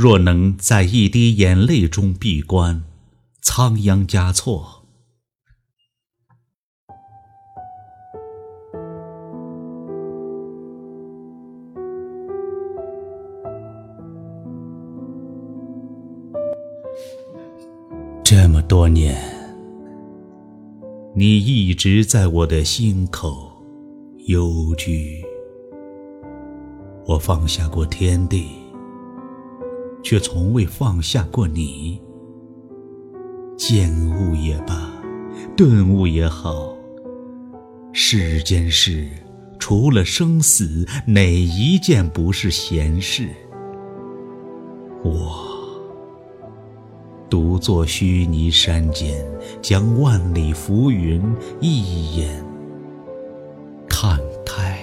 若能在一滴眼泪中闭关，仓央嘉措。这么多年，你一直在我的心口幽居。我放下过天地，却从未放下过你。见悟也罢，顿悟也好，世间事除了生死，哪一件不是闲事？我。独坐须弥山间，将万里浮云一眼看开。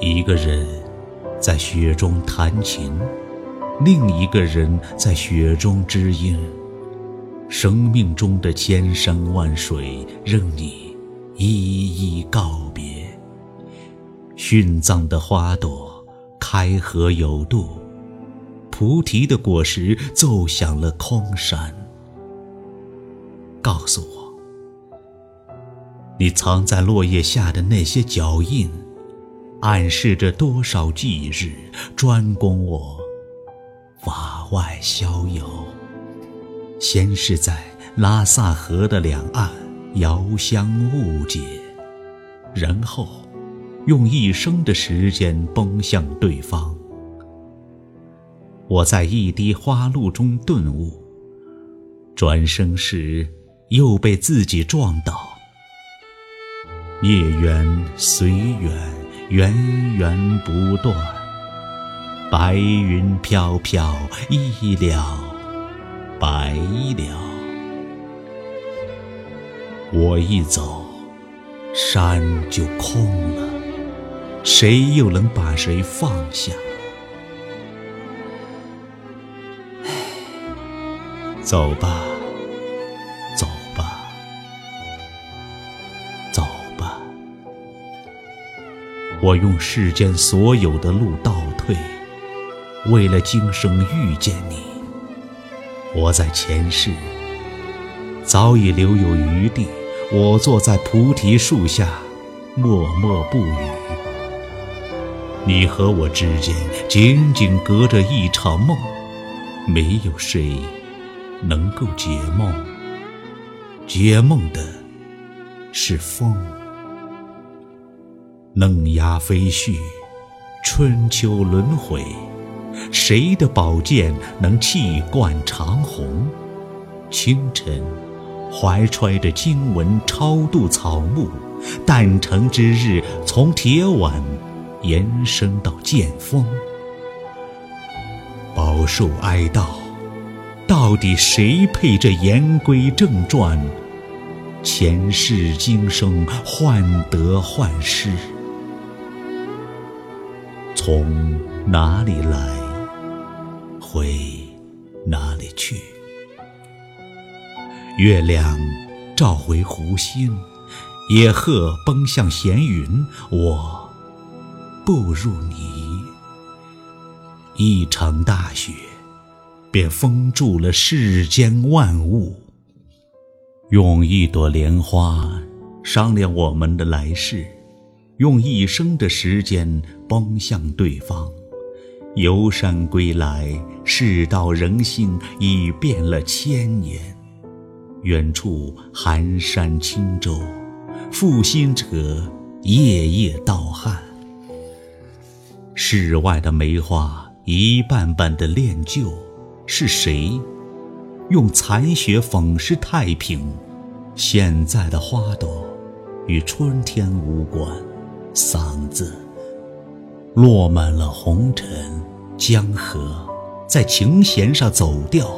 一个人在雪中弹琴，另一个人在雪中知音。生命中的千山万水，任你一一告别。殉葬的花朵，开合有度。菩提的果实奏响了空山，告诉我，你藏在落叶下的那些脚印，暗示着多少忌日，专供我法外逍遥。先是在拉萨河的两岸遥相误解，然后用一生的时间奔向对方。我在一滴花露中顿悟，转身时又被自己撞倒。孽缘随缘，源源不断，白云飘飘，一了百了。我一走，山就空了，谁又能把谁放下？走吧，我用世间所有的路倒退，为了今生遇见你。我在前世早已留有余地。我坐在菩提树下，默默不语。你和我之间仅仅隔着一场梦，没有谁。能够解梦，解梦的是风。嫩芽飞絮，春秋轮回，谁的宝剑能气贯长虹？清晨，怀揣着经文超度草木，诞辰之日，从铁碗延伸到剑锋，饱受哀悼。到底谁配这言归正传？前世今生患得患失，从哪里来，回哪里去？月亮照回湖心，野鹤奔向闲云。我步入你，一场大雪。便封住了世间万物。用一朵莲花商量我们的来世，用一生的时间奔向对方。游山归来，世道人心已变了千年。远处寒山轻舟，负心者夜夜盗汗。世外的梅花一瓣瓣的恋旧。是谁用残雪粉饰太平？现在的花朵与春天无关，嗓子落满了红尘江河，在琴弦上走调。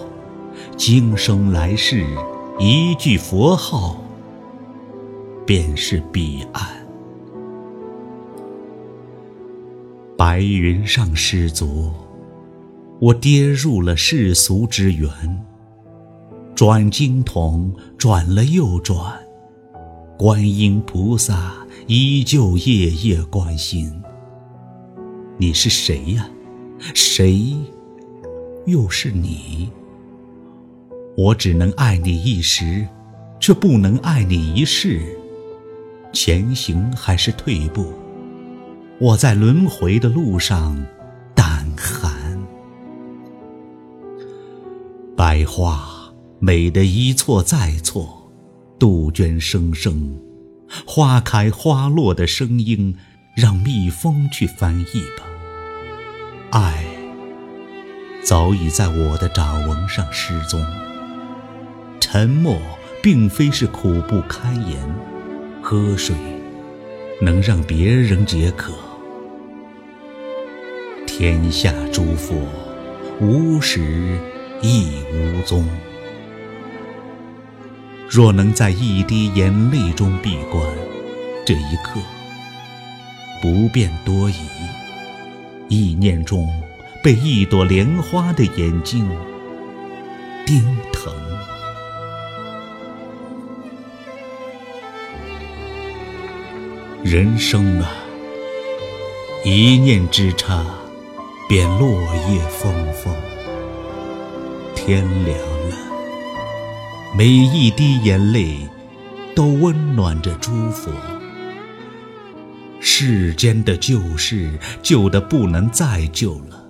今生来世，一句佛号，便是彼岸。白云上失足。我跌入了世俗之源，转经筒，转了又转，观音菩萨依旧夜夜关心。你是谁呀？谁又是你？我只能爱你一时，却不能爱你一世。前行还是退步？我在轮回的路上胆寒。百花美得一错再错，杜鹃声声，花开花落的声音，让蜜蜂去翻译吧。爱早已在我的掌纹上失踪。沉默并非是苦不堪言，喝水能让别人解渴。天下诸佛无始亦无踪。若能在一滴眼泪中闭关，这一刻不便多疑。意念中被一朵莲花的眼睛盯疼。人生啊，一念之差，便落叶纷纷。天凉，每一滴眼泪都温暖着诸佛。世间的旧事，旧的不能再旧了。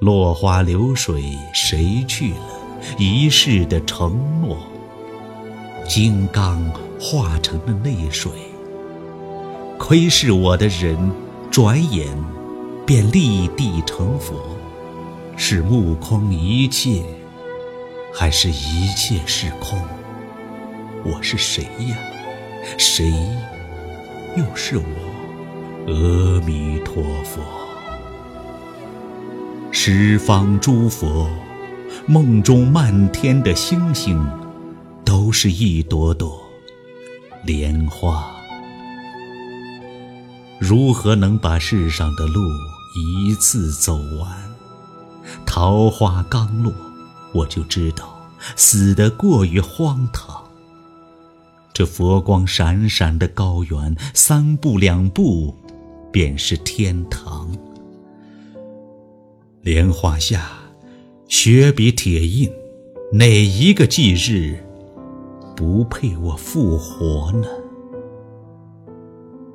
落花流水，谁去了一世的承诺？金刚化成了泪水。窥视我的人，转眼便立地成佛。是目空一切，还是一切是空？我是谁呀？谁又是我？阿弥陀佛。十方诸佛，梦中漫天的星星，都是一朵朵莲花。如何能把世上的路一次走完？桃花刚落，我就知道死得过于荒唐。这佛光闪闪的高原，三步两步便是天堂。莲花下，雪比铁印，哪一个忌日不配我复活呢？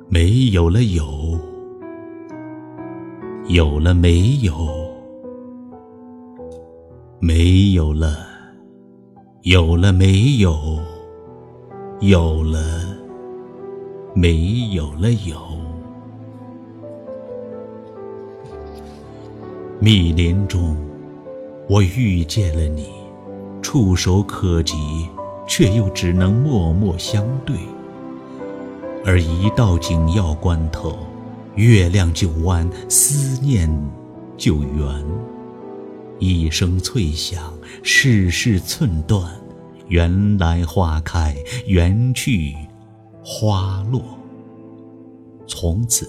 没有了有，有了没有，没有了，有了没有，有了，没有了有。密林中，我遇见了你，触手可及，却又只能默默相对。而一到紧要关头，月亮就弯，思念就圆。一声脆响，世事寸断。缘来花开，缘去花落。从此，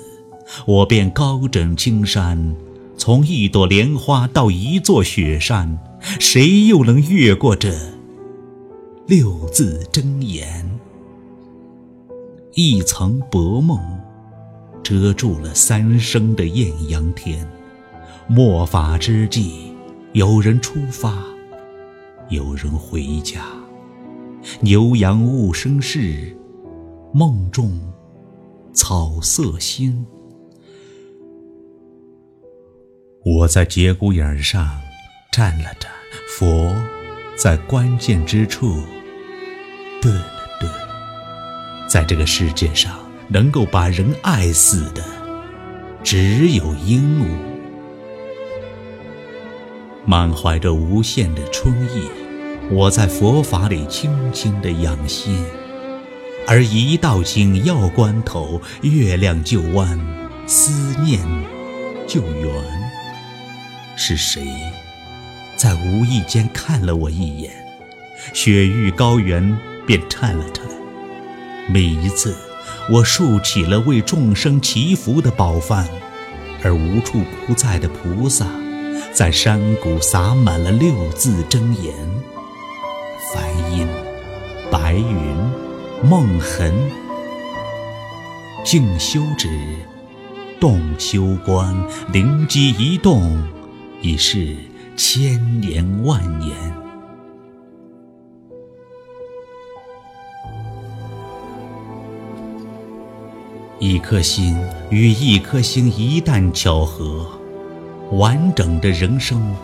我便高枕青山，从一朵莲花到一座雪山，谁又能越过这六字真言？一层薄梦，遮住了三生的艳阳天。末法之际，有人出发，有人回家。牛羊勿生事，梦中草色新。我在节骨眼上站了站，佛在关键之处顿。在这个世界上，能够把人爱死的，只有鹦鹉。满怀着无限的春意，我在佛法里轻轻地养心，而一到紧要关头，月亮就弯，思念就圆。是谁在无意间看了我一眼？雪域高原便颤了颤。每一次，我竖起了为众生祈福的宝幡，而无处不在的菩萨，在山谷洒满了六字真言：梵音、白云、梦痕、静修止、动修观，灵机一动，已是千年万年。一颗心与一颗心一旦巧合，完整的人生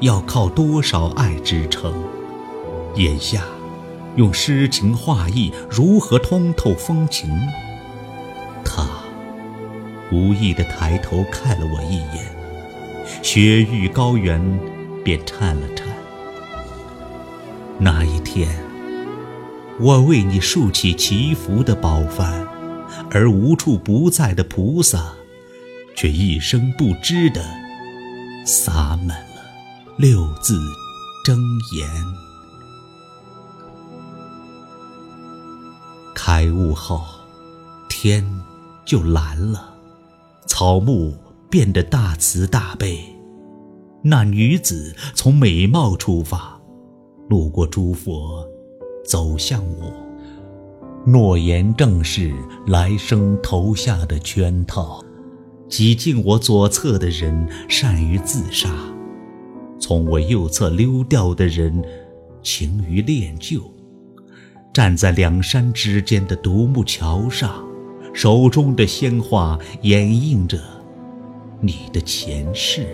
要靠多少爱支撑？眼下。用诗情画意如何通透风情？他无意地抬头看了我一眼，雪域高原便颤了颤。那一天，我为你竖起祈福的宝幡，而无处不在的菩萨，却一声不知的洒满了六字真言。开悟后，天就蓝了，草木变得大慈大悲。那女子从美貌出发，路过诸佛，走向我。诺言正是来生投下的圈套。挤进我左侧的人善于自杀，从我右侧溜掉的人勤于练就。站在两山之间的独木桥上，手中的鲜花掩映着你的前世。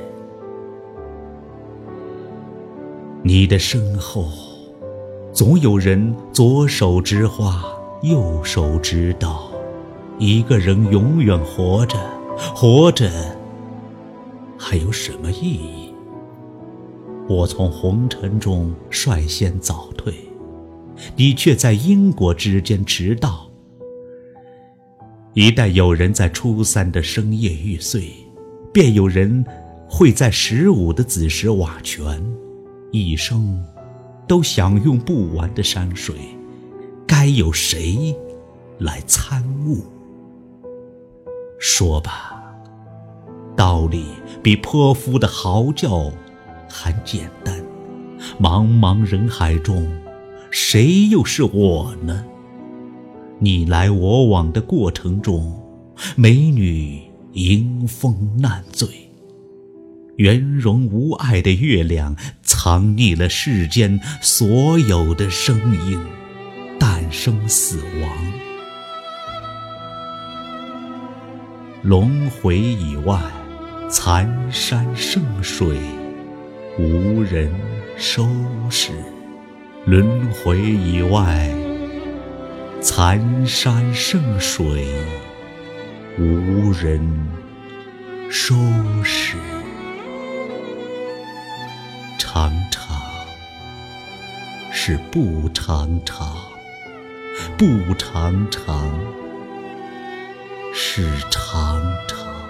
你的身后，总有人左手执花，右手执刀。一个人永远活着，活着还有什么意义？我从红尘中率先早退。你却在因果之间迟到。一旦有人在初三的深夜欲碎，便有人会在十五的子时瓦全。一生都享用不完的山水，该有谁来参悟？说吧，道理比泼妇的嚎叫还简单。茫茫人海中。谁又是我呢？你来我往的过程中，美女迎风难醉，圆融无碍的月亮藏匿了世间所有的声音，诞生死亡，轮回以外，残山剩水，无人收拾。轮回以外，残山剩水，无人收拾。长长是不长长，不长长是长长。